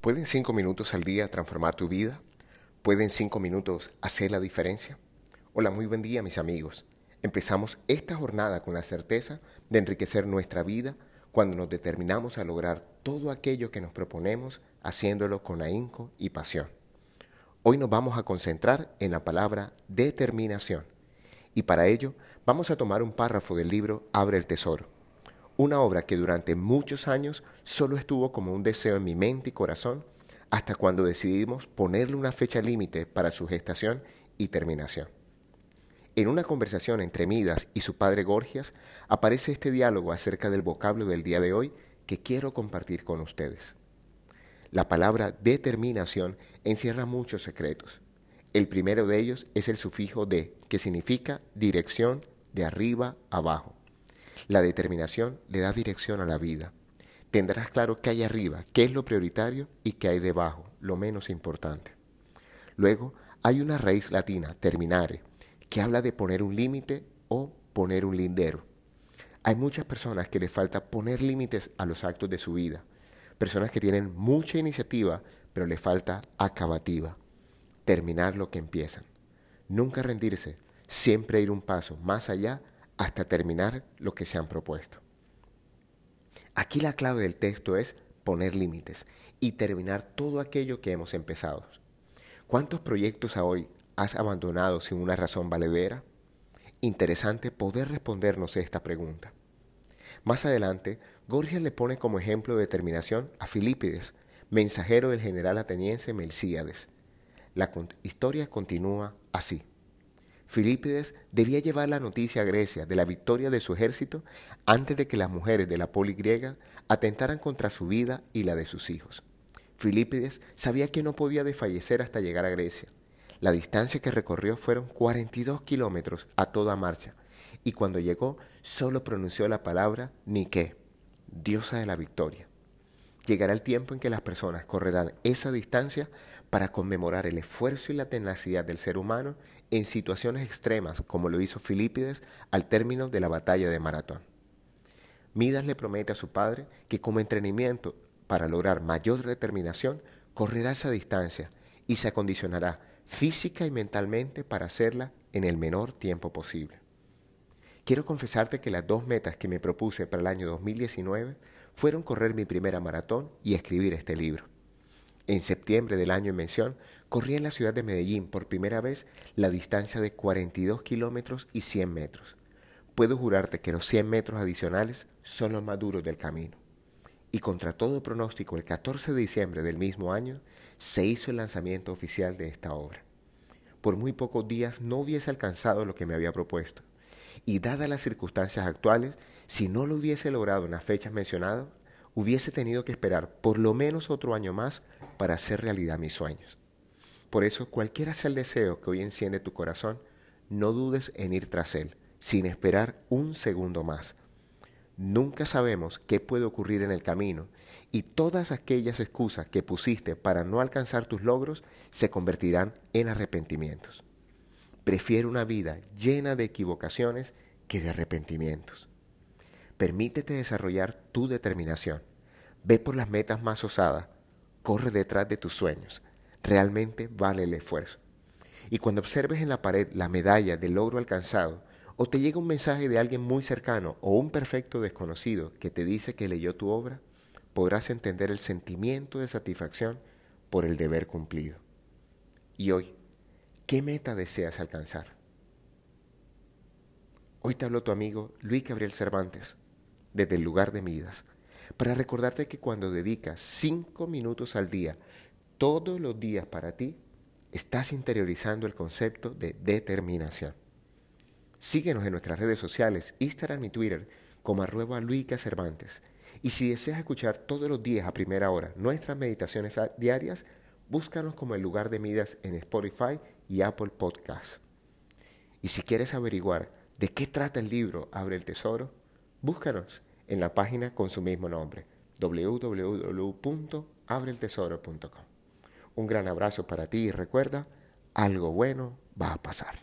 ¿Pueden cinco minutos al día transformar tu vida? ¿Pueden cinco minutos hacer la diferencia? Hola, muy buen día mis amigos. Empezamos esta jornada con la certeza de enriquecer nuestra vida cuando nos determinamos a lograr todo aquello que nos proponemos haciéndolo con ahínco y pasión. Hoy nos vamos a concentrar en la palabra determinación y para ello vamos a tomar un párrafo del libro Abre el Tesoro una obra que durante muchos años solo estuvo como un deseo en mi mente y corazón hasta cuando decidimos ponerle una fecha límite para su gestación y terminación. En una conversación entre Midas y su padre Gorgias aparece este diálogo acerca del vocablo del día de hoy que quiero compartir con ustedes. La palabra determinación encierra muchos secretos. El primero de ellos es el sufijo de, que significa dirección de arriba abajo. La determinación le da dirección a la vida. Tendrás claro qué hay arriba, qué es lo prioritario y qué hay debajo, lo menos importante. Luego, hay una raíz latina, terminare, que habla de poner un límite o poner un lindero. Hay muchas personas que les falta poner límites a los actos de su vida. Personas que tienen mucha iniciativa, pero les falta acabativa. Terminar lo que empiezan. Nunca rendirse, siempre ir un paso más allá hasta terminar lo que se han propuesto. Aquí la clave del texto es poner límites y terminar todo aquello que hemos empezado. ¿Cuántos proyectos hoy has abandonado sin una razón valedera? Interesante poder respondernos esta pregunta. Más adelante, Gorgias le pone como ejemplo de determinación a Filipides, mensajero del general ateniense Melcíades. La historia continúa así. Filipides debía llevar la noticia a Grecia de la victoria de su ejército antes de que las mujeres de la poli griega atentaran contra su vida y la de sus hijos. Filipides sabía que no podía desfallecer hasta llegar a Grecia. La distancia que recorrió fueron 42 kilómetros a toda marcha, y cuando llegó solo pronunció la palabra Nike, diosa de la victoria. Llegará el tiempo en que las personas correrán esa distancia para conmemorar el esfuerzo y la tenacidad del ser humano en situaciones extremas, como lo hizo Filipides al término de la batalla de Maratón. Midas le promete a su padre que como entrenamiento para lograr mayor determinación, correrá esa distancia y se acondicionará física y mentalmente para hacerla en el menor tiempo posible. Quiero confesarte que las dos metas que me propuse para el año 2019 fueron correr mi primera maratón y escribir este libro. En septiembre del año en mención, corrí en la ciudad de Medellín por primera vez la distancia de 42 kilómetros y 100 metros. Puedo jurarte que los 100 metros adicionales son los más duros del camino. Y contra todo pronóstico, el 14 de diciembre del mismo año se hizo el lanzamiento oficial de esta obra. Por muy pocos días no hubiese alcanzado lo que me había propuesto. Y dadas las circunstancias actuales, si no lo hubiese logrado en las fechas mencionadas, hubiese tenido que esperar por lo menos otro año más para hacer realidad mis sueños. Por eso, cualquiera sea el deseo que hoy enciende tu corazón, no dudes en ir tras él, sin esperar un segundo más. Nunca sabemos qué puede ocurrir en el camino y todas aquellas excusas que pusiste para no alcanzar tus logros se convertirán en arrepentimientos. Prefiero una vida llena de equivocaciones que de arrepentimientos. Permítete desarrollar tu determinación. Ve por las metas más osadas. Corre detrás de tus sueños. Realmente vale el esfuerzo. Y cuando observes en la pared la medalla del logro alcanzado, o te llega un mensaje de alguien muy cercano o un perfecto desconocido que te dice que leyó tu obra, podrás entender el sentimiento de satisfacción por el deber cumplido. Y hoy, ¿qué meta deseas alcanzar? Hoy te habló tu amigo Luis Gabriel Cervantes desde el lugar de Midas, para recordarte que cuando dedicas cinco minutos al día, todos los días para ti, estás interiorizando el concepto de determinación. Síguenos en nuestras redes sociales, Instagram y Twitter, como arroba Luica Cervantes. Y si deseas escuchar todos los días a primera hora nuestras meditaciones diarias, búscanos como el lugar de Midas en Spotify y Apple Podcasts. Y si quieres averiguar de qué trata el libro Abre el Tesoro, Búscanos en la página con su mismo nombre, www.abreltesoro.com. Un gran abrazo para ti y recuerda, algo bueno va a pasar.